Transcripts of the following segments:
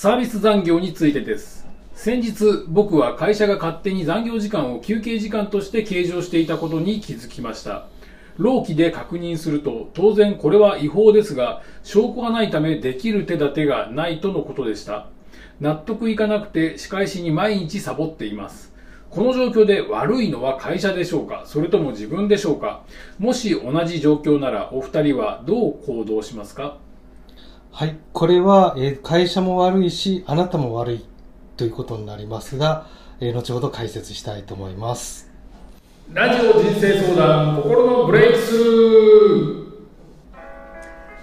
サービス残業についてです。先日、僕は会社が勝手に残業時間を休憩時間として計上していたことに気づきました。労基で確認すると、当然これは違法ですが、証拠がないためできる手立てがないとのことでした。納得いかなくて仕返しに毎日サボっています。この状況で悪いのは会社でしょうか？それとも自分でしょうか？もし同じ状況ならお二人はどう行動しますか？はい。これは、えー会社も悪いし、あなたも悪いということになりますが、えー後ほど解説したいと思います。ラジオ人生相談心のブレイクスルー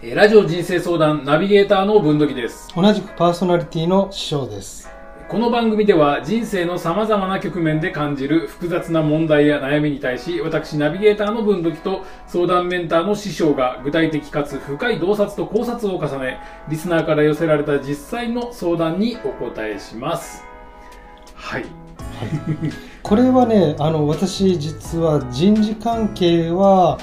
えーラジオ人生相談ナビゲーターの文土器です同じくパーソナリティの師匠です。この番組では人生の様々な局面で感じる複雑な問題や悩みに対し私ナビゲーターの文土器と相談メンターの師匠が具体的かつ深い洞察と考察を重ねリスナーから寄せられた実際の相談にお答えします。はい。これはね、あの、私実は人事関係は、はい。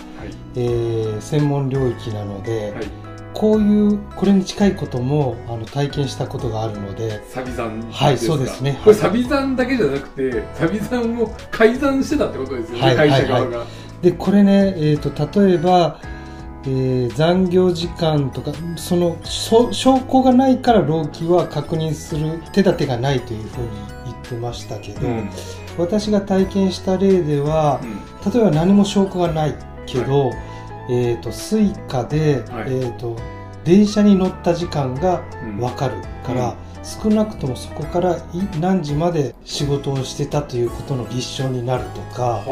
えー専門領域なので、はいこういう、これに近いこともあの体験したことがあるので、サビ残はいですか？そうですね。これサビ残だけじゃなくてサビ残を改ざんしてたってことですよね、はい会社側はいが、でこれね、えー、と例えば、えー残業時間とかその証証拠がないから労基は確認する手立てがないというふうに言ってましたけど、うん。私が体験した例では例えば何も証拠がないけど、えー、とスイカで、はい。えー、と電車に乗った時間がうん。分かるから、少なくともそこからい何時まで仕事をしてたということの立証になるとか。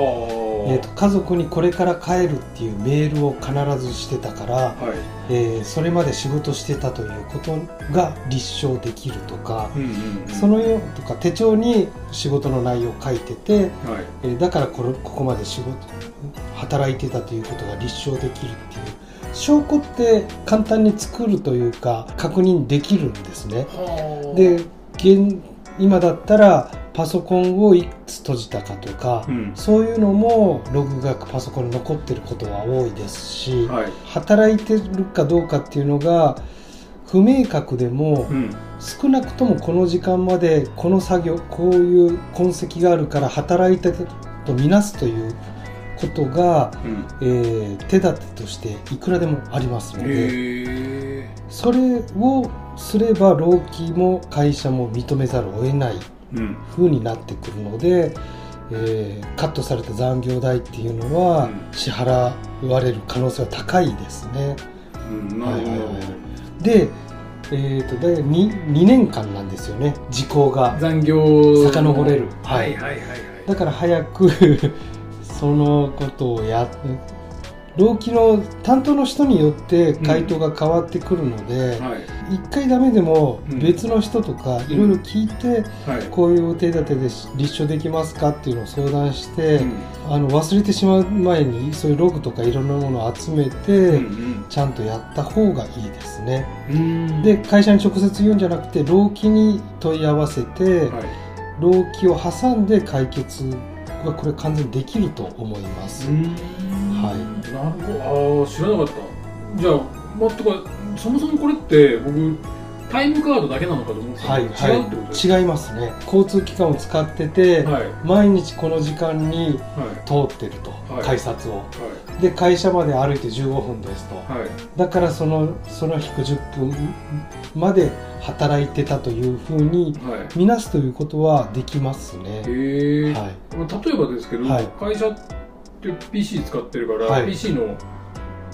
はあえー、と家族にこれから帰るっていうメールを必ずしてたから、はい。えーそれまで仕事してたということが立証できるとか、うんうんうん。そのよとか手帳に仕事の内容を書いてて、はい。えーだからこれここまで仕事働いてたということが立証できるっていう証拠って簡単に作るというか確認できるんですね。はあ。で現今だったらパソコンをいくつ閉じたかとか、うん。そういうのもログがパソコンに残ってることは多いですし、はい。働いてるかどうかっていうのが不明確でも、うん。少なくともこの時間までこの作業こういう痕跡があるから働いてたとみなすということが、うん。えー手立てとしていくらでもありますので。それをすれば労基も会社も認めざるを得ないうん風になってくるので、えーカットされた残業代っていうのはうん。支払われる可能性は高いですね。うんなるほど。なるほで、えー、と大体 2, 2年間なんですよね。時効がど残業遡れる。はいはいはいはい。だから早く そのことをやって労基の担当の人によって回答が変わってくるので、はい。一回ダメでもうん。別の人とかいろいろ聞いて、はい。こういう手立てで立証できますかっていうのを相談して、うん。あの忘れてしまう前にそういうログとかいろんなものを集めて、うんちゃんとやった方がいいですね。うん。で会社に直接言うんじゃなくて労基に問い合わせて、はい。労基を挟んで解決がこれ完全にできると思います。うんはい。なるほどああ知らなかった。じゃあまあとかそもそもこれって僕タイムカードだけなのかと思ってたはいけど違うってこと？ですはい、違いますね。交通機関を使ってて、はい。毎日この時間にはい通ってると、はい。改札を。はで会社まで歩いて15分ですと、だからそのその日10分まで働いてたというふうにはい。見なすということはできますね。はい。まあ例えばですけど、はい。会社 PC 使ってるから、はい。PC の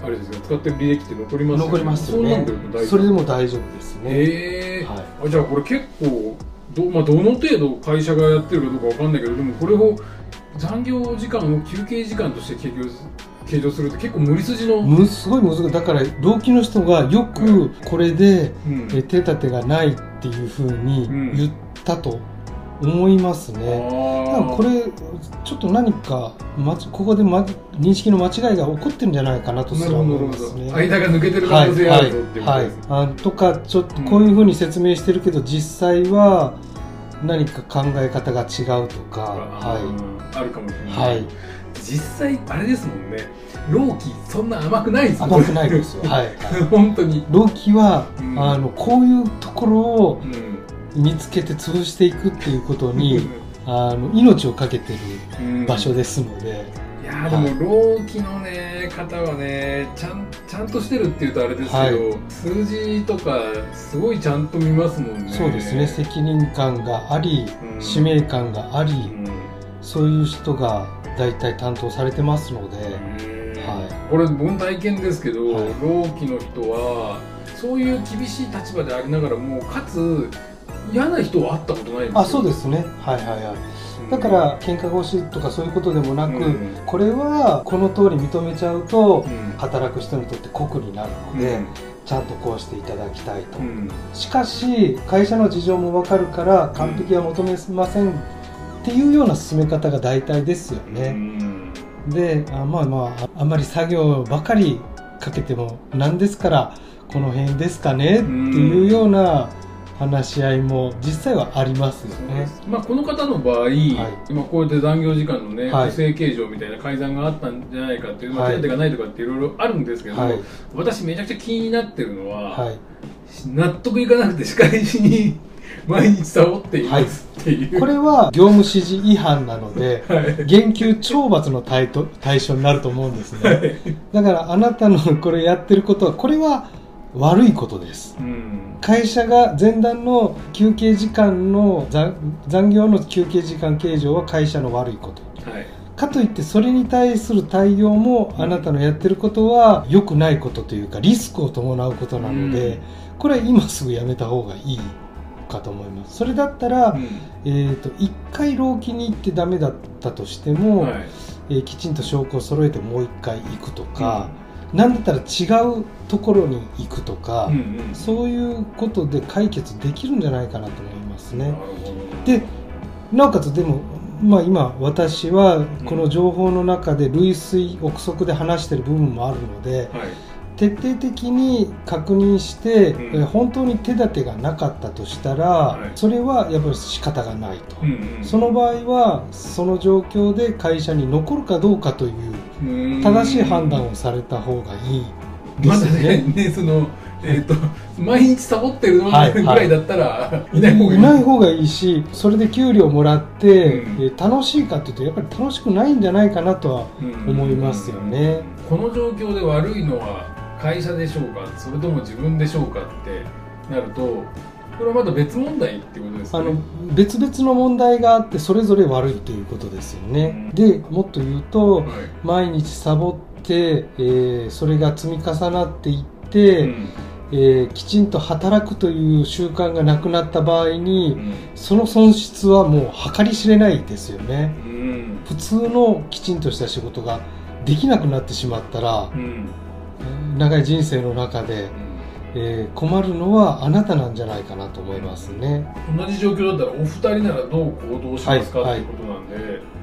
あれですね使ってる履歴って残りますよね。残りますよね。それでも大丈夫ですね。へえ、はい。あじゃあこれ結構ど,、まあ、どの程度会社がやってるかどうかわかんないけどでもこれを残業時間を休憩時間として計上す計上するって結構無理筋の、むすごい難しい。だから労基の人がよくこれでうん。え手立てがないっていうふうに言ったと思いますね。これちょっと何か、ま、ここで、ま、認識の間違いが起こってるんじゃないかなとなすら思いますね。ど間が抜けてる可はい能性があるぞっていうことはいですね、はい、あとかちょっとこういうふうに説明してるけど、実際は何か考え方が違うとか、あはーあるかもしれい、ない、はい、実際あれですもんね。労基そんな甘くないです甘くないですよ。はい、本当に、労基は、うん。あのこういうところをうん見つけて潰していくっていうことにあの命を懸けてるうん。場所ですので、いやーでも老期のね方はねちゃんちゃんとしてるっていうとあれですけど、はい。数字とかすごいちゃんと見ますもんね。そうですね。責任感がありうん。使命感があり、うん。そういう人が大体担当されてますので、はこれ僕の体験ですけど、はい。老期の人はそういう厳しい立場でありながらもかつ嫌な人は会ったことないあそうですね。はいはいはい。だから喧嘩腰とかそういうことでもなく、うん。これはこの通り認めちゃうとうん。働く人にとって酷になるので、ちゃんとこうしていただきたいと、うん。しかし会社の事情も分かるから完璧は求めませんっていうような進め方が大体ですようね、ん。であまあまああんまり作業ばかりかけてもなんですからこの辺ですかねっていうような話し合いも実際はありますよね。まあ、この方の場合、今こうやって残業時間のね、はい。不正計上みたいな改ざんがあったんじゃないかっていう、手当がないとかっていろいろあるんですけども、はい。私めちゃくちゃ気になってるのは、はい、納得いかなくて仕返しに 毎日サボっていますっていう、これは業務指示違反なので はい。減給懲罰の対と対象になると思うんですはねい。だからあなたのこれやってることはこれは悪いことです。うん。会社が前段の休憩時間の残残業の休憩時間計上は会社の悪いこと。はい。かといってそれに対する対応もあなたのやってることは良くないことというかリスクを伴うことなので、これは今すぐやめた方がいいかと思います。それだったら、うん。えー、と1回労基に行ってダメだったとしても、はい。えーきちんと証拠を揃えてもう1回行くとか、なんだったら違うところに行くとか、うんうん。そういうことで解決できるんじゃないかなと思いますね。でなおかつでも、まあ、今私はこの情報の中で類推憶測で話してる部分もあるのではい徹底的に確認して、うん。えー本当に手立てがなかったとしたら、はい。それはやっぱり仕方がないと、うんうん。その場合はその状況で会社に残るかどうかといううん。正しい判断をされた方がいいでますだね。ねねそのえっ、と毎日サボってるのぐはい。らいだったら、いない方がいい。いない方がいいしそれで給料もらって、うん。えー楽しいかというとやっぱり楽しくないんじゃないかなとは思いますよね。この状況で悪いのは会社でしょうかそれとも自分でしょうかってなるとこれはまた別問題ってことですね？あの別々の問題があってそれぞれ悪いということですよね。でもっと言うとはい。毎日サボって、えーそれが積み重なっていって、うん。えーきちんと働くという習慣がなくなった場合に、うん。その損失はもう計り知れないですよね。うん。普通のきちんとした仕事ができなくなってしまったらう、ん長い人生の中で、えー困るのはあなたなんじゃないかなと思いますね。同じ状況だったらお二人ならどう行動しますか、はいっていうことなんで。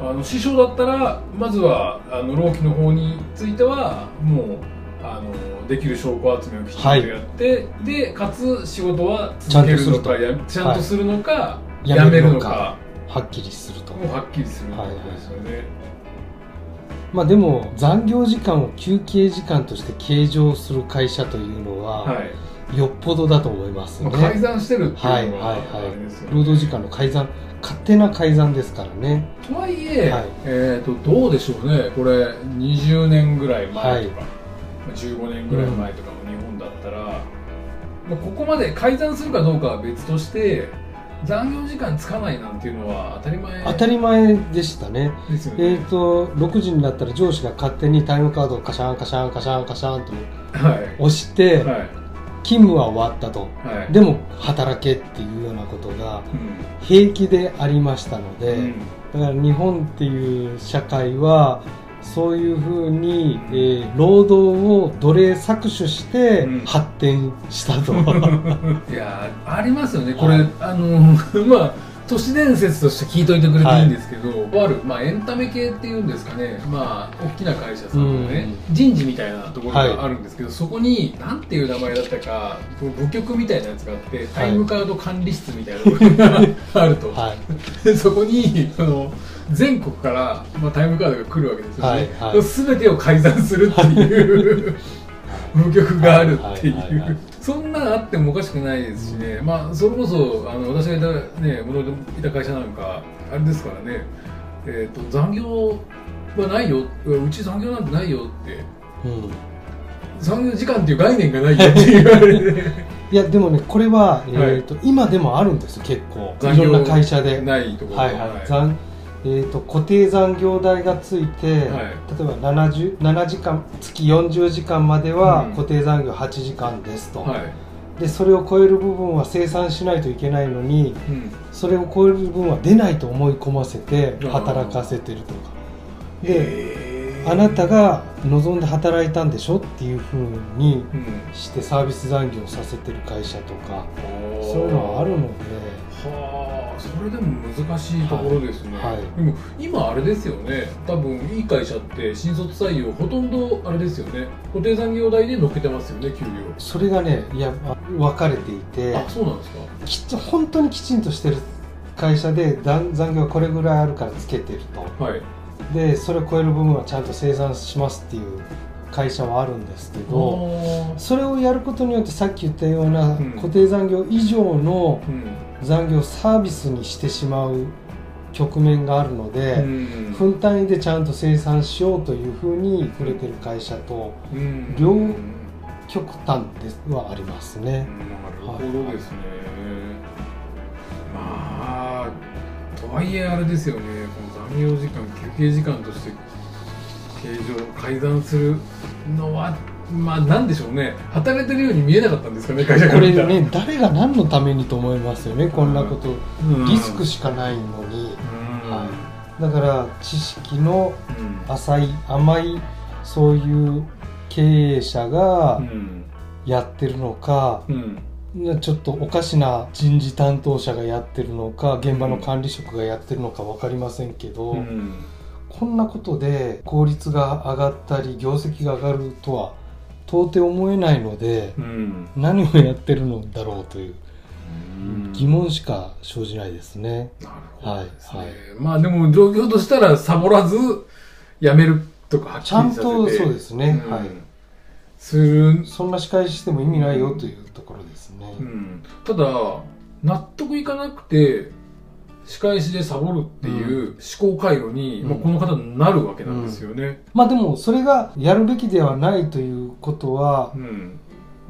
あの師匠だったらまずはあの老期の方についてはもうあのできる証拠集めをきちんとやって、でかつ仕事は続けるのかちゃんとするのか、ややめめるのか。はっきりすると。もうはっきりするってことですよね。まあでも残業時間を休憩時間として計上する会社というのは、はい。よっぽどだと思いますね。まあ、改ざんしてるっていうのは、はいはいはい。労働時間の改ざん勝手な改ざんですからね。とはいえ、はい。えー、とどうでしょうね、これ、20年ぐらい前とか、はい。まあ15年ぐらい前とかの日本だったら、まあ、ここまで改ざんするかどうかは別として、残業時間つかないなんていうのは当たり前当たり前でしたね。ですよね。えー、と6時になったら上司が勝手にタイムカードをカシャンカシャンカシャンカシャンとはい。押して、はい。勤務は終わったと。はい、でも働けっていうようなことがうん。平気でありましたので、うん。だから日本っていう社会はそういうふうに、えー労働を奴隷搾取してうん。発展したと、いやーありますよね、これ、はい。あの まあ都市伝説として聞いといてくれていいんですけど、とある、まあ、エンタメ系っていうんですかね、まあ、大きな会社さんのね、人事みたいなところがあるんですけど、そこに、なんていう名前だったか、部局みたいなやつがあって、タイムカード管理室みたいなところがあると、はい、で そこにあの全国から、まあ、タイムカードが来るわけですよはいね、はい。すべてを改ざんするっていう部局があるっていう、そんなあってもおかしくないですしね、まあ、それこそあの私がいた,、ね、もともといた会社なんかあれですからね、えーと、残業はないよ。うち残業なんてないよって、うん、残業時間っていう概念がないよって言われて。いやでもねこれは、えーと、はい、今でもあるんです結構。いろんな会社で。ないところはいはい、はいえーと、固定残業代がついて、はい、例えば 7, 7時間月40時間までは固定残業8時間ですと、うんはい、でそれを超える部分は生産しないといけないのに、うん、それを超える部分は出ないと思い込ませて働かせてるとか。であなたが望んで働いたんでしょっていうふうにしてサービス残業させてる会社とか、うん、そういうのはあるので。はあそれでも難しいところですね、はい。はい、でも今あれですよね。多分いい会社って新卒採用ほとんどあれですよね。固定残業代で乗っけてますよね給料。それがねいや分かれていて。あそうなんですか。きっと本当にきちんとしてる会社で残業はこれぐらいあるからつけてると、はい、でそれを超える部分はちゃんと生産しますっていう会社はあるんですけどそれをやることによってさっき言ったような固定残業以上の残業サービスにしてしまう局面があるので、分単位でちゃんと生産しようというふうに触れてる会社と両極端ではありますね。なるほどですね、まあとはいえあれですよね。この残業時間休憩時間として形状改ざんするのはまあなんでしょうね。働いてるように見えなかったんですかね会社これね誰が何のためにと思いますよねこんなこと、うん、リスクしかないのに、うん、はい、だから知識の浅い甘いそういう経営者がやってるのか、うん。ちょっとおかしな人事担当者がやってるのか現場の管理職がやってるのか分かりませんけど、うん、こんなことで効率が上がったり業績が上がるとは到底思えないので、うん、何をやってるのだろうという疑問しか生じないですね。なるほど、ね、はい、はい、まあでも状況としたらサボらずやめるとかちゃんとそうですね、うん、はい。する。そんな仕返ししても意味ないよというところですね。うん、ただ納得いかなくて仕返しでサボるっていう思考回路に、うん、まあ、この方になるわけなんですよね、うん、まあでもそれがやるべきではないということは、うん、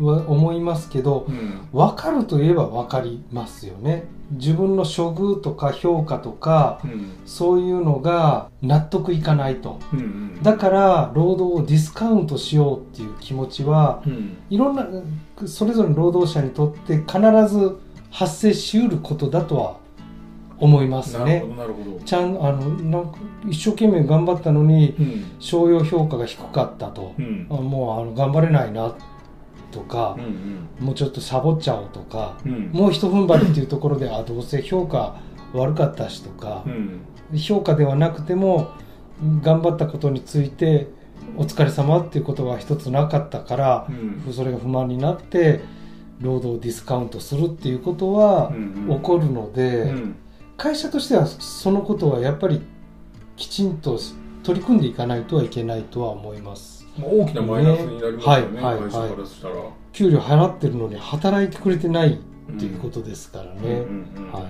思いますけど、うん、分かるといえば分かりますよね。自分の処遇とか評価とか、そういうのが納得いかないと、うんうん、だから労働をディスカウントしようっていう気持ちは、いろんなそれぞれの労働者にとって必ず発生しうることだとは思いますね。ちゃんあのなんか一生懸命頑張ったのに、うん、商用評価が低かったと、うん、あもうあの頑張れないなとか、うんうん、もうちょっとサボっちゃおうとか、うん、もう一踏ん張りっていうところであどうせ評価悪かったしとか、評価ではなくても頑張ったことについてお疲れ様っていうことが一つなかったから、それが不満になって労働ディスカウントするっていうことは起こるので。会社としてはそのことはやっぱりきちんと取り組んでいかないとはいけないとは思います。大きなマイナスになりますよね、はいはい、会社からしたら。給料払ってるのに働いてくれてないっていうことですからね。は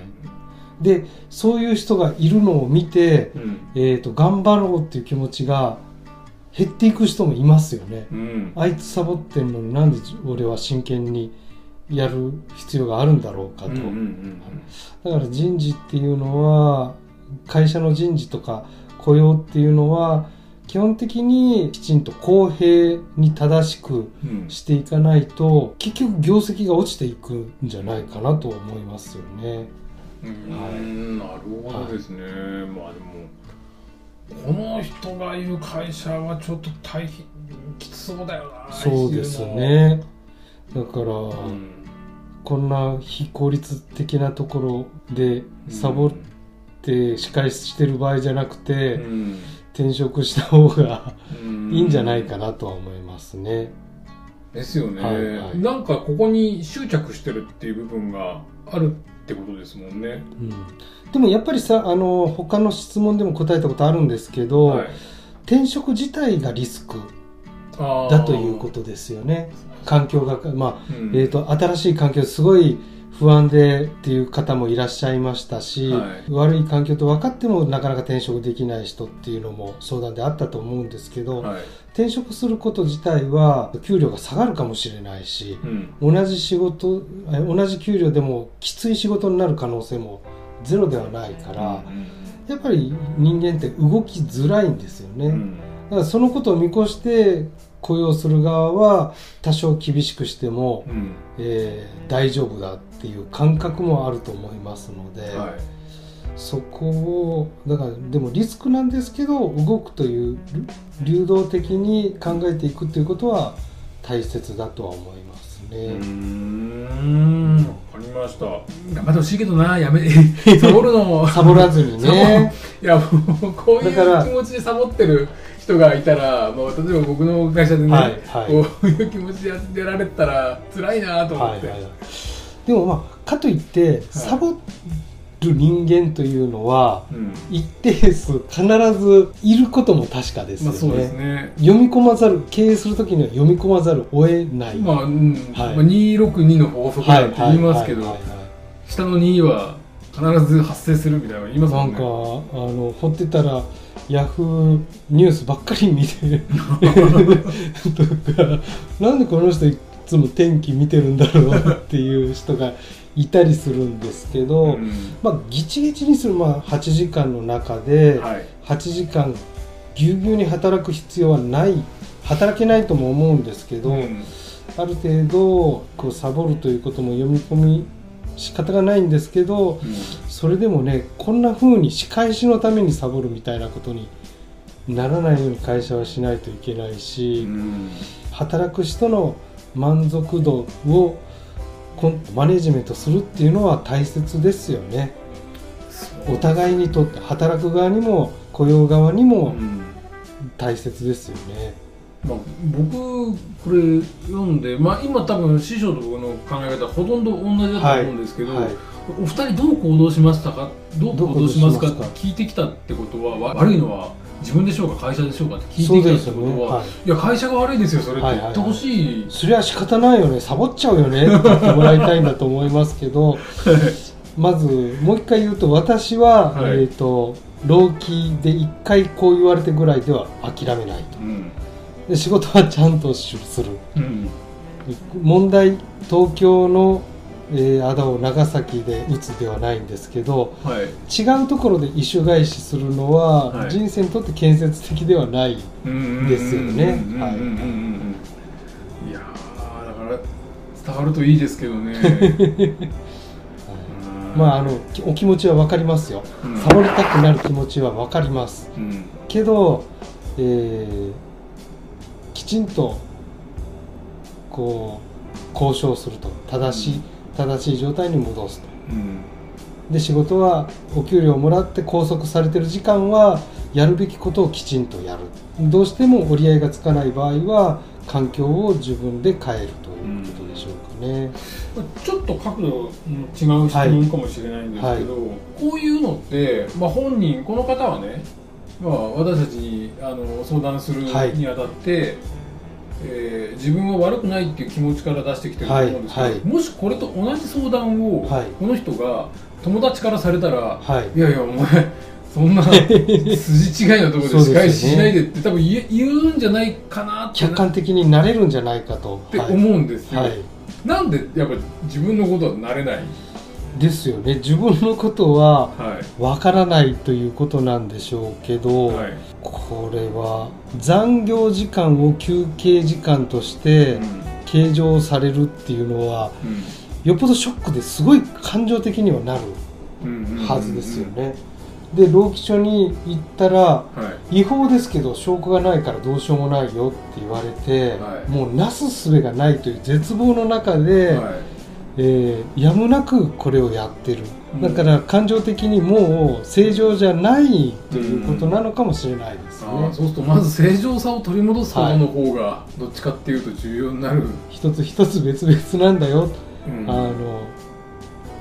い、でそういう人がいるのを見て、うん、えーと、頑張ろうっていう気持ちが減っていく人もいますよね。うん、あいつサボってんのになんで俺は真剣にやる必要があるんだろうかと、だから人事っていうのは会社の人事とか雇用っていうのは基本的にきちんと公平に正しくしていかないと、うん、結局業績が落ちていくんじゃないかなと思いますよね。うん、はい、なるほどですね、はい、まあでもこの人がいる会社はちょっと大変きつそうだよなそうですね。だから、うんこんな非効率的なところでサボって仕返ししてる場合じゃなくて、うん、転職した方がいいんじゃないかなとは思いますね。ですよね、はいはい、なんかここに執着してるっていう部分があるってことですもんね。うん、でもやっぱりさあの他の質問でも答えたことあるんですけど、はい、転職自体がリスクだということですよね。環境が、まあうん。えー、と新しい環境すごい不安でっていう方もいらっしゃいましたし、はい。悪い環境と分かってもなかなか転職できない人っていうのも相談であったと思うんですけど、はい。転職すること自体は給料が下がるかもしれないしうん。同じ仕事え同じ給料でもきつい仕事になる可能性もゼロではないから、やっぱり人間って動きづらいんですよね。うんだからそのことを見越して雇用する側は多少厳しくしても、うん。えー大丈夫だっていう感覚もあると思いますので、はい。そこをだからでもリスクなんですけど動くという流流動的に考えていくということは大切だとは思いますうね。ーん。わかりました。頑張ってほしいけどなやめ サボるのサボらずにね。いやもうこういうだから気持ちでサボってる人がいたら、もう例えば僕の会社でね、はいはい。こういう気持ちでやられてたら辛いなと思って、はいはい、でもまあかといってサボる人間というのはうん。一定数必ずいることも確かですよね。まあそうですね。読み込まざる経営するときには読み込まざるを得ない。まあ、うん。はい。まあ、262の法則なんて言いますけど、はいはい。はいはい下の2は必ず発生するみたいなの言いますもんね。なんかあの掘ってたらヤフーニュースばっかり見てる。とかなんでこの人いつも天気見てるんだろうっていう人がいたりするんですけど、うん。まあギチギチにする、まあ、8時間の中ではい。8時間ぎゅうぎゅうに働く必要はない働けないとも思うんですけど、うん。ある程度こうサボるということも読み込み仕方がないんですけどそれでもねこんな風に仕返しのためにサボるみたいなことにならないように会社はしないといけないし、うん働く人の満足度をマネジメントするっていうのは大切ですよねお互いにとって働く側にも雇用側にうもん大切ですよね。まあ、僕これ読んで、まあ、今多分師匠と僕の考え方はほとんど同じだと思うんですけど、はいお二人どう行動しましたか？どう行動しますか？って聞いてきたってことはわ悪いのは自分でしょうか？会社でしょうか？って聞いてき。たってことは、はい。い、や会社が悪いですよそれって。はいはいはい。言ってほしい、それは仕方ないよね。サボっちゃうよね。って言ってもらいたいんだと思いますけど。まずもう一回言うと私は、はい。えー、と労基で一回こう言われてぐらいでは諦めないと。うんで仕事はちゃんとする。うん。問題東京の、えー、あだを長崎で打つではないんですけどはい。違うところで異種返しするのは、はい。人生にとって建設的ではないですよね。はい。やーだから伝わるといいですけどね。まああのきお気持ちは分かりますよ、うん。サボりたくなる気持ちは分かります。うん。けど、えーきちんとこう交渉すると正しい、正しい状態に戻すと。うん。で仕事はお給料をもらって拘束されてる時間はやるべきことをきちんとやる。どうしても折り合いがつかない場合は環境を自分で変えるということでしょうかね、ちょっと角度の違う質問かもしれないんですけど、こういうのって、まあ、本人この方はね、まあ、私たちにあの相談するはい。にあたって、えー自分は悪くないっていう気持ちから出してきてると思うんですけど、はいはい。もしこれと同じ相談を、はい。この人が友達からされたら、はい。いやいやお前そんな 筋違いのところで仕返ししないでって多分言え言うんじゃないかなって客観的になれるんじゃないかと。って思うんですよ、はい、はい。なんでやっぱ自分のことはなれない、ですよね。自分のことははい。わからないということなんでしょうけど、はい。これは残業時間を休憩時間としてうん。計上されるっていうのはよっぽどショックですごい感情的にはなるうんはずですよね。で労基署に行ったらはい。違法ですけど証拠がないからどうしようもないよって言われて、はい。もうなすすべがないという絶望の中で、はいえーやむなくこれをやってる。うん。だから感情的にもう正常じゃないということなのかもしれないですね。あー。そうするとまず正常さを取り戻すことの方がどっちかっていうと重要になる、一つ一つ別々なんだよ、うん。あの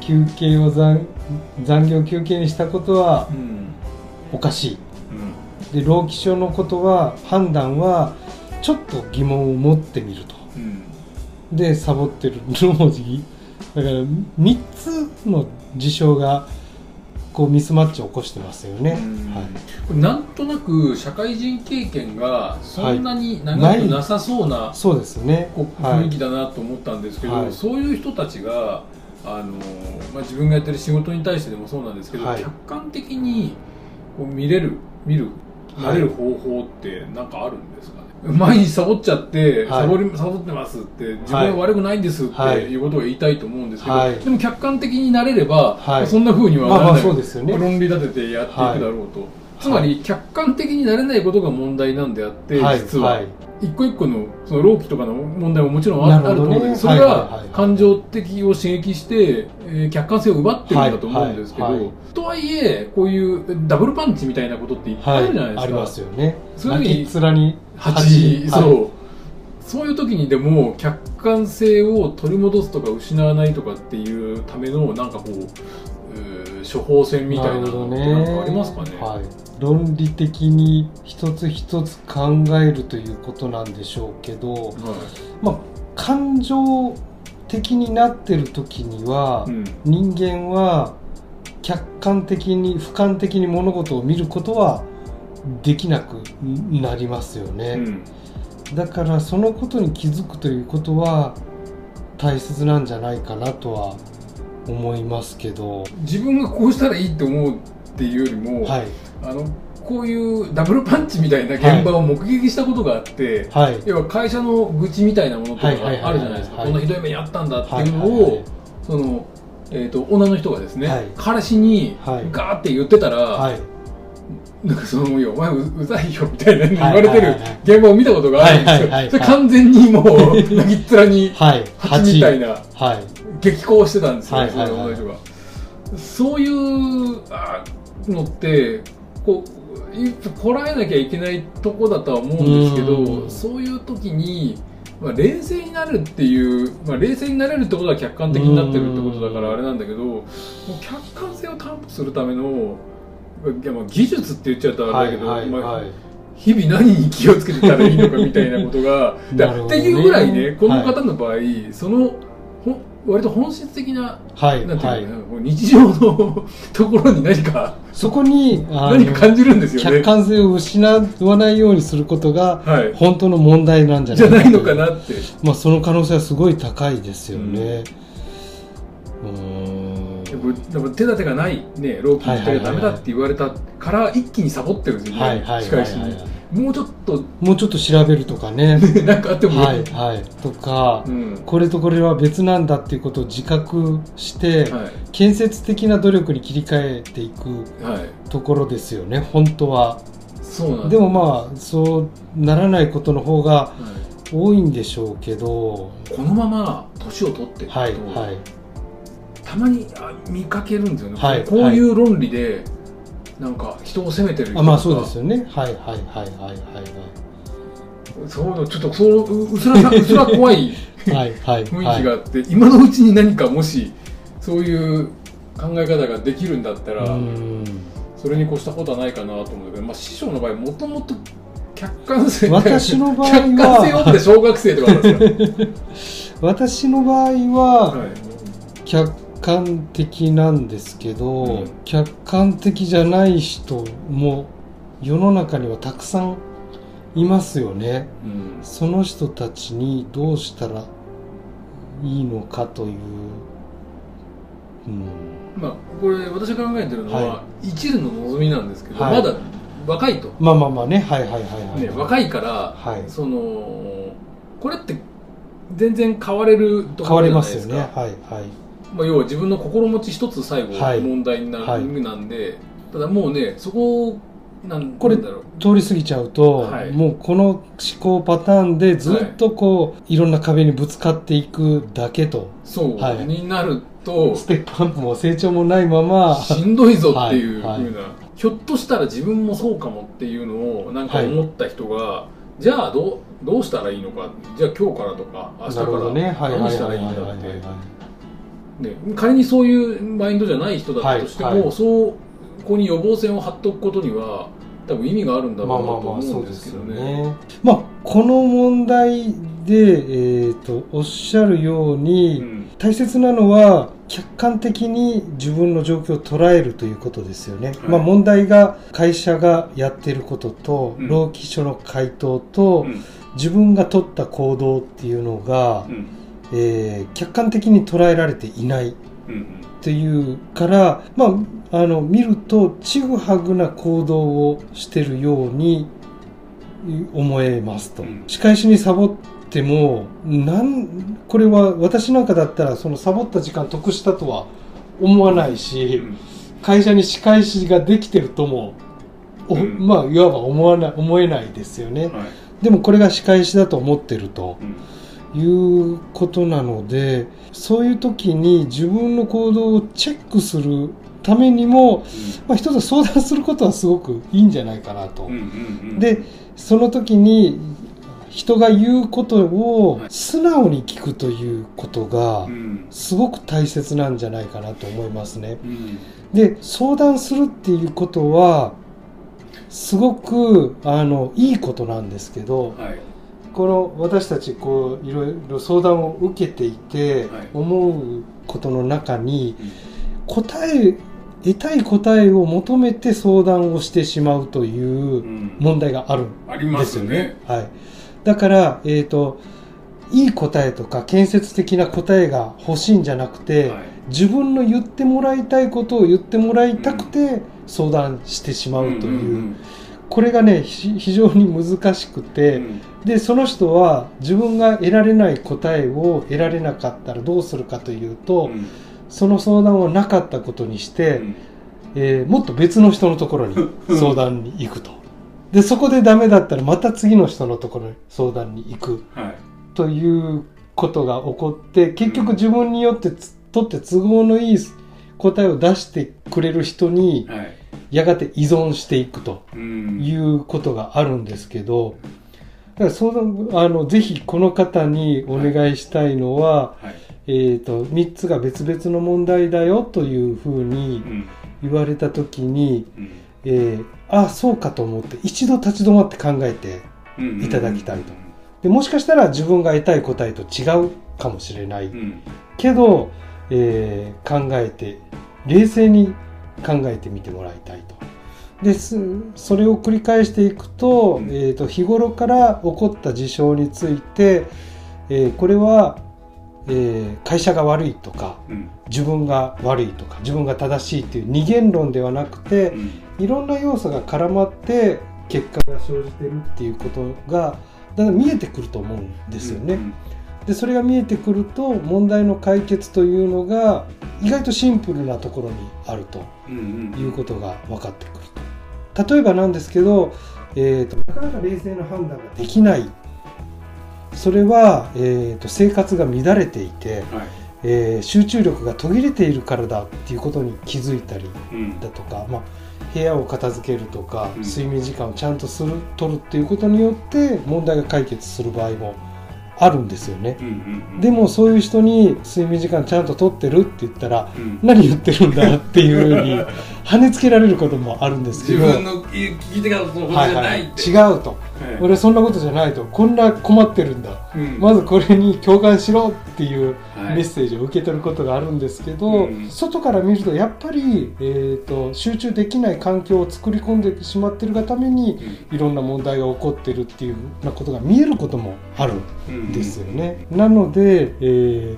休憩を残残業休憩にしたことはうん。おかしい。うん。で労基署のことは判断はちょっと疑問を持ってみると。うん。でサボってる。のもいだから3つの事象がこうミスマッチを起こしてますよね、うん。はい、これなんとなく社会人経験がそんなに長はい。くなさそうなそうですね。雰囲気だなと思ったんですけど、はい。そういう人たちがあの、まあ、自分がやってる仕事に対してでもそうなんですけど、はい。客観的にこう見れる見るはい。なれる方法って何かあるんですかね、毎日サボっちゃって、はい。サボりサボってますって自分は悪くないんですってはい。いうことを言いたいと思うんですけど、はい。でも客観的になれれば、はい。そんな風にはならない、まあまあそうですよね。論理立ててやっていくだろうと、つまり客観的になれないことが問題なんであって、はい。実は、はい一個一個のその労基とかの問題ももちろんあ,、あると思うんですそれが感情的を刺激して、えー客観性を奪ってるんだと思うんですけど、とはいえこういうダブルパンチみたいなことっていっぱいあるじゃないですか、ありますよね。そういうふうに泣きっ面に。8はい。そう。そういう時にでも客観性を取り戻すとか失わないとかっていうためのなんかこう処方箋みたいなのってなんかありますかね？はい、論理的に一つ一つ考えるということなんでしょうけど、はい。まあ、感情的になってる時には、うん。人間は客観的に俯瞰的に物事を見ることはできなくなりますよね、うん。だからそのことに気づくということは大切なんじゃないかなとは思いますけど。自分がこうしたらいいと思うっていうよりも、はい。あのこういうダブルパンチみたいな現場を目撃したことがあって、はい。要は会社の愚痴みたいなものとかあるじゃないですか、はい。こんなひどい目にあったんだってはいいうのを、その、えー、と女の人がですね、はい。彼氏にはい。ガーって言ってたら、はい。なんかその「いやお前ううざいよ」みたいな言われてる現場を見たことがあるんですよ、それ完全にもう 泣きっ面にはい。蜂みたいなはい激高してたんですよ、はいはいはい。そが。そういうあのってこうこらえなきゃいけないとこだとは思うんですけうん。どそういう時に、まあ、冷静になるっていう、まあ、冷静になれるってことは客観的になってるってことだからあれなんだけどもう客観性を担保するためのいやまあ技術って言っちゃうとあれだけど、はいはいまあはい日々何に気をつけてたらいいのかみたいなことが ね。っていうぐらいねこの方の場合、そのほ割と本質的なはいなんてはい。日常のところに何かそこに何か感じるんですよね。客。観性を失わないようにすることがはい、本当の問題なんじゃないじゃないのかなって。まあその可能性はすごい高いですよね。うーんでもでも手立てがない、ね、老期に人がダメだって言われたから一気にサボってるんですよね、はいはいはい仕返しいもうちょっともうちょっと調べるとかね。なんかあってもいい、はいはい。とかうん。これとこれは別なんだっていうことを自覚して、はい。建設的な努力に切り替えていくはい、ところですよね本当は。そうなんでもまあそうならないことの方がはい。多いんでしょうけど。このまま年を取っていくと、はいはいたまにあ見かけるんですよね、はいこうい。う論理でなんか人を責めてる人まあそうですよね。はいはいはいはいはいそういうのちょっとそうううすらさ うすら怖いはいはいはい。雰囲気があって、今のうちに何かもしそういう考え方ができるんだったら、それに越したことはないかなと思うけど、まあ、師匠の場合もともと客観性私の場合は客観性を持って小学生とかなんですよ、私の場合は はい。客観的なんですけど、うん。客観的じゃない人も世の中にはたくさんいますよね。うん。その人たちにどうしたらいいのかという、うん、まあ、これ私が考えてるのは、は一縷の望みなんですけど、はい。まだ若いと、まあまあまあね。はいはいはいはい、ね、若いから、はい。そのこれって全然変われるところじゃない変わりますですかよね。はいはいまあ、要は自分の心持ち一つ最後はい。問題にな,、はいなんでただもうねそこなんこれ通り過ぎちゃうと、はい。もうこの思考パターンでずっとこう、い、ろんな壁にぶつかっていくだけと。そう、はい。になるとステップアップも成長もないまま。しんどいぞっていうふうな、はい。はい。ひょっとしたら自分もそうかもっていうのをなんか思った人が、じゃあどうどうしたらいいのか。じゃあ今日からとか明日から何したはい。はいらいいんだっはい。はい。はい。てね仮にそういうマインドじゃない人だったとしても、はいはいそうここに予防線を張っておくことには多分意味があるんだろまあうなと思うんうですけどね。ね。まあこの問題で、えー、とおっしゃるように、うん大切なのは客観的に自分の状況を捉えるということですよね。はいまあ問題が会社がやっていることと、うん労基署の回答と、うん自分が取った行動っていうのが、うんえー客観的に捉えられていないうんっていうから、まあ、あの見るとちぐはぐな行動をしてるように思えますと、うん。仕返しにサボってもなんこれは私なんかだったらそのサボった時間得したとは思わないし、うん。会社に仕返しができてるとも、おうん。まあいわば思わない思えないですよね、はい。でもこれが仕返しだと思ってると。うんいうことなのでそういう時に自分の行動をチェックするためにも、まあ、一つ相談することはすごくいいんじゃないかなと。でその時に人が言うことをはい。素直に聞くということがうん。すごく大切なんじゃないかなと思いますね。うん。で相談するっていうことはすごくあのいいことなんですけど、はいこの私たちこういろいろ相談を受けていてはい。思うことの中にうん。答え得たい答えを求めて相談をしてしまうといううん。問題があるんありまですすよよね。ね。。はい、だから、えー、といい答えとか建設的な答えが欲しいんじゃなくて、はい。自分の言ってもらいたいことを言ってもらいたくて相談してしまうという、んこれがねひ非常に難しくて。うん。でその人は自分が得られない答えを得られなかったらどうするかというと、うん。その相談をなかったことにして、うん。えーもっと別の人のところに相談に行くと。でそこでダメだったらまた次の人のところに相談に行くはい。ということが起こって結局自分によってつとって都合のいい答えを出してくれる人にはいやがて依存していくと。うん。いうことがあるんですけど、だから相談あのぜひこの方にお願いしたいのは、はい。えー、と3つが別々の問題だよというふううにん。言われた時に、うん。えーあそうかと思って一度立ち止まって考えてうん。いただきたいと。でもしかしたら自分が得たい答えと違うかもしれない。うん。けど、えー考えて冷静に考えてみてもらいたいと。ですそれを繰り返していくと,、うんえー、と日頃から起こった事象について、えーこれは、えー会社が悪いとかうん自分が悪いとか自分が正しいという二元論ではなくてうんいろんな要素が絡まって結果が生じてるっていうことがだんだん見えてくると思うんですよね。うんでそれが見えてくると問題の解決というのが意外とシンプルなところにあるとうんうん。いうことが分かってくると。例えばなんですけど、えーとなかなか冷静な判断ができない。それは、えーと生活が乱れていて、はい。えー集中力が途切れているからだっていうことに気づいたりうん。だとか、まあ、部屋を片付けるとか、うん。睡眠時間をちゃんとする取るっていうことによって問題が解決する場合もあるんですよね。うんうんでもそういう人に睡眠時間ちゃんと取ってるって言ったらうん。何言ってるんだっていうふうに 跳ねつけられることもあるんですけど。自分の聞いてからそのことじゃないって。違うと。はい。俺そんなことじゃないと。こんな困ってるんだ。うん。まずこれに共感しろっていうはいメッセージを受け取ることがあるんですけど、うん。外から見るとやっぱり、えー、と集中できない環境を作り込んでしまってるがためにいろんな問題が起こってるっていうようなことが見えることもあるうんんですよね。なので、えー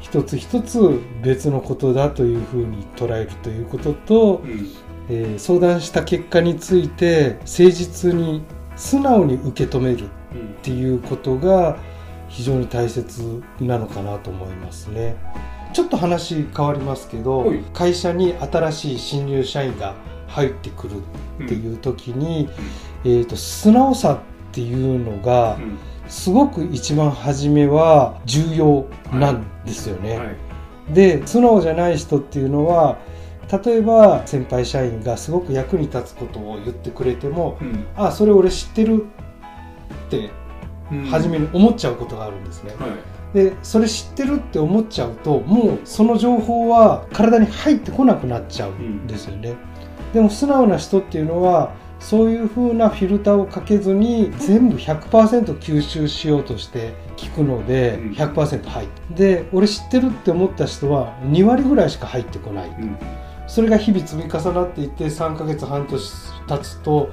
一つ一つ別のことだというふうに捉えるということとう、ん。えー相談した結果について誠実に素直に受け止めるうんっていうことが非常に大切なのかなと思いますね。ちょっと話変わりますけどはい。会社に新しい新入社員が入ってくるっていう時に、えー、と素直さっていうのがうん。すごく一番初めは重要なんですよね。はい。で素直じゃない人っていうのは例えば先輩社員がすごく役に立つことを言ってくれてもうん。あそれ俺知ってるってうん初めに思っちゃうことがあるんですね。はい。でそれ知ってるって思っちゃうともうその情報は体に入ってこなくなっちゃうんですよね。でも素直な人っていうのはそういう風なフィルターをかけずに全部100%吸収しようとして聞くのでうん。100%入ってで俺知ってるって思った人は2割ぐらいしか入ってこない。うん。それが日々積み重なっていって3ヶ月半年経つと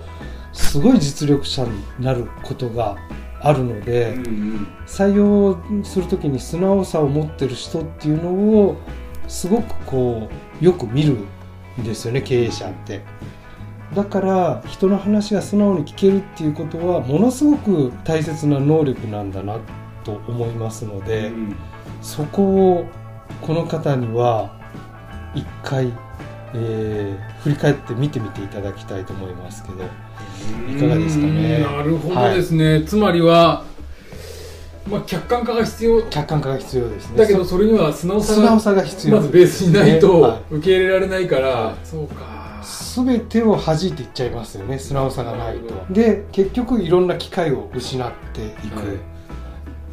すごい実力者になることがあるので、うん採用する時に素直さを持ってる人っていうのをすごくこうよく見るんですよね経営者って。だから人の話が素直に聞けるっていうことはものすごく大切な能力なんだなと思いますのうんで、うんそこをこの方には一回、えー振り返って見てみていただきたいと思いますけどいかがですかね？うんなるほどですね、つまりは、まあ、客観化が必要。客観化が必要ですね。だけどそれには素直さが素直さが必要まずベースにないねとは受け入れられないから、はい。そうか。全てを弾いていっちゃいますよね素直さがないと。で結局いろんな機会を失っていく、はい。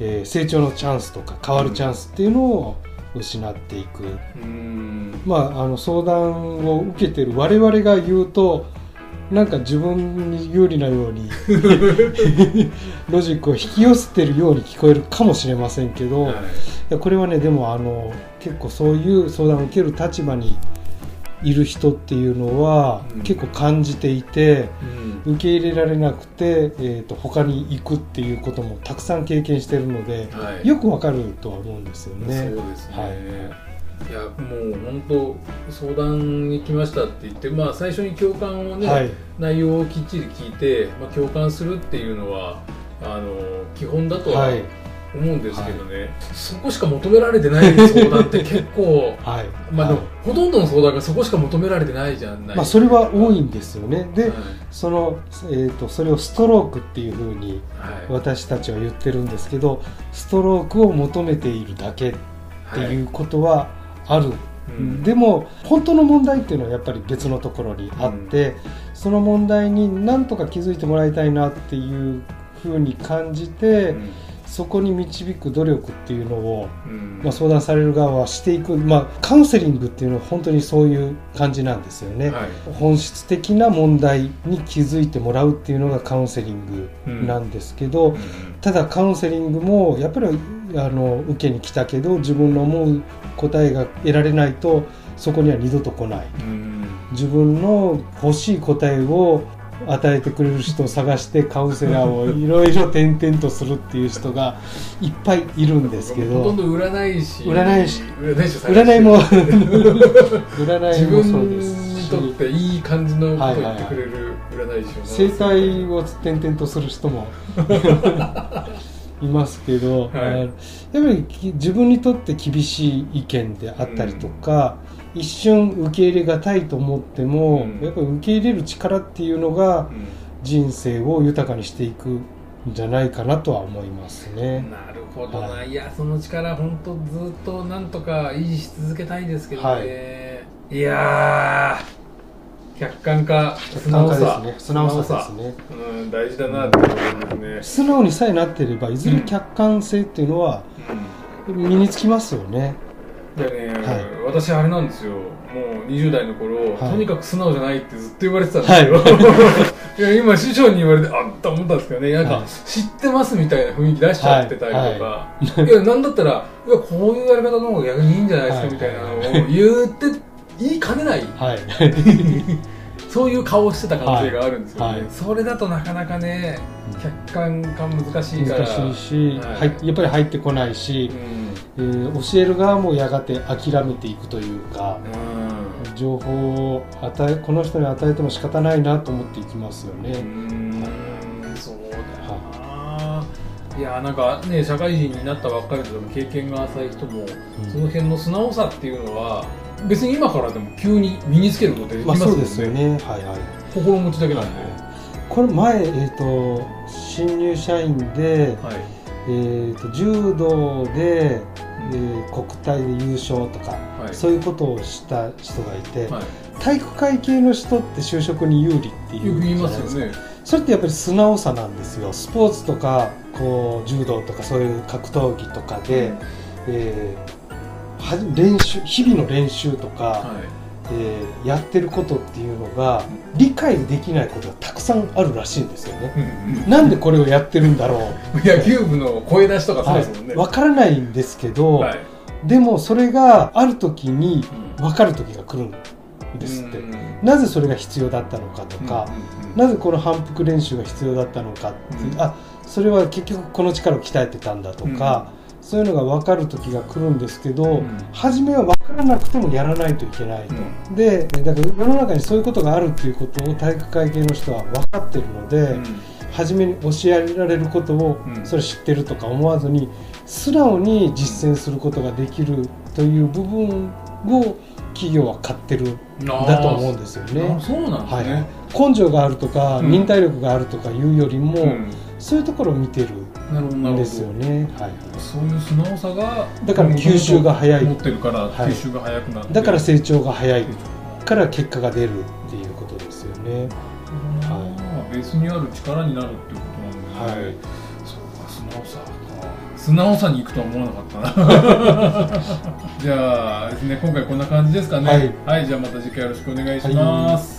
えー成長のチャンスとか変わるチャンスっていうのを失っていく、うん。まああの相談を受けてる我々が言うとなんか自分に有利なように ロジックを引き寄せてるように聞こえるかもしれませんけど、はい。いやこれはねでもあの結構そういう相談を受ける立場にいる人っていうのは、うん。結構感じていてうん。受け入れられなくて、えー、と他に行くっていうこともたくさん経験してるのではい。よくわかるとは思うんですよそうね。ですね、はいい、やもう本当相談に来ましたって言ってまあ最初に共感をね、はい。内容をきっちり聞いて、まあ、共感するっていうのはあの基本だとははい思うんですけどね、そこしか求められてない相談って結構 はい。まあほとんどの相談がそこしか求められてないじゃない。まあ、それは多いんですよね。ではい。その、えー、とそれをストロークっていうふうにはい。私たちは言ってるんですけどストロークを求めているだけっていうことはある。うん。でも本当の問題っていうのはやっぱり別のところにあって、その問題に何とか気づいてもらいたいなっていうふうに感じて、うんそこに導く努力っていうのを、うん。まあ、相談される側はしていく、まあ、カウンセリングっていうのは本当にそういう感じなんですよね。はい。本質的な問題に気づいてもらうっていうのがカウンセリングなんですけど、うん。ただカウンセリングもやっぱりあの受けに来たけど自分の思う答えが得られないとそこには二度と来ない。うん。自分の欲しい答えを与えてくれる人を探してカウンセラーをいろいろ転々とするっていう人がいっぱいいるんですけどほとんど占い師。占い師。占いも占自いも そう分ですにしとっていい感じのことを言ってくれる占い師を生態を転々とする人も いますけど、はい。やっぱりき自分にとって厳しい意見であったりとか、一瞬受け入れがたいと思っても、うん。やっぱり受け入れる力っていうのがうん。人生を豊かにしていくんじゃないかなとは思いますね。なるほどな、、はい。やその力本当ずっとなんとか維持し続けたいですけどね、、はい。やー客観化客観化ですね。素直さ。ですね。うん大事だなって思いますね、素直にさえなってればいずれ客観性っていうのは身につきますよね。でね、はい。私あれなんですよ。もう20代の頃、はい。とにかく素直じゃないってずっと言われてたんですよ、い、や今師匠に言われてあっと思ったんですけどね。なんか、はい。知ってますみたいな雰囲気出しちゃってたりとか、い。やなんだったらいやこういうやり方の方が逆にいいんじゃないですか、はいみたいなのを言って言いかねない。はい。そういう顔をしてた可能性があるんですよね、はい。はい。それだとなかなかね客観化難しいから。難しいし、はい。はいやっぱり入ってこないし、えー教える側もやがて諦めていくというかうん。うん情報を与えこの人に与えても仕方ないなと思っていきますようね。ーん。そうだい、やなんかね社会人になったばっかりでも経験が浅い人も、その辺の素直さっていうのは別に今からでも急に身につけることできまあますもんね,、そうですよね。はいはい。心持ちだけなんで、これ前、えー、と新入社員で、はい。えー、と柔道で、えー国体で優勝とか、はい。そういうことをした人がいて、は体育会系の人って就職に有利ってい、いう言いますよね。それってやっぱり素直さなんですよ。スポーツとかこう柔道とかそういう格闘技とかで、えーは練習日々の練習とか、はえーやってることっていうのが理解できないことがたくさんあるらしいんですよね。なんでこれをやってるんだろう。野球部の声出しとかそうですもんね。わ、からないんですけど、はい。でもそれがある時に分かる時が来るんですって、うんなぜそれが必要だったのかとか、うんうんなぜこの反復練習が必要だったのかっていう、うん。あそれは結局この力を鍛えてたんだとか、そういうのが分かる時が来るんですけど、ん。初めは分からなくてもやらないといけないと、でだから世の中にそういうことがあるっていうことを体育会系の人は分かってるので、うん。初めに教えられることをうん。それ知ってるとか思わずに素直に実践することができるという部分を企業は買ってるんだと思うんですよあね。そうなんですはいね。根性があるとかうん。忍耐力があるとかいうよりも、うん。そういうところを見てるなるほどなるほど。んですよね。はい。そういう素直さがだから吸収が早い。持ってるからはい。吸収が早くなって、だから成長が早いから結果が出るっていうことですよね。あーベースにある力になるっていうことなんで、はい。そうか素直さか素直さに行くとは思わなかったな。じゃあですね今回こんな感じですかね。はい。はい、じゃあまた次回よろしくお願いします、